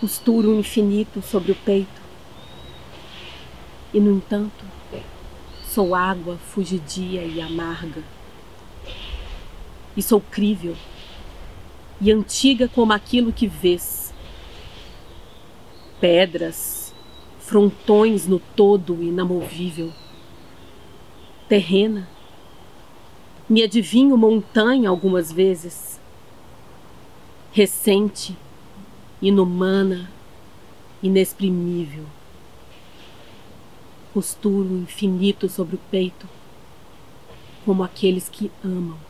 Costuro o infinito sobre o peito. E, no entanto, sou água fugidia e amarga. E sou crível e antiga como aquilo que vês. Pedras, frontões no todo inamovível. Terrena, me adivinho montanha algumas vezes. Recente, inumana, inexprimível. Costuro infinito sobre o peito, como aqueles que amam.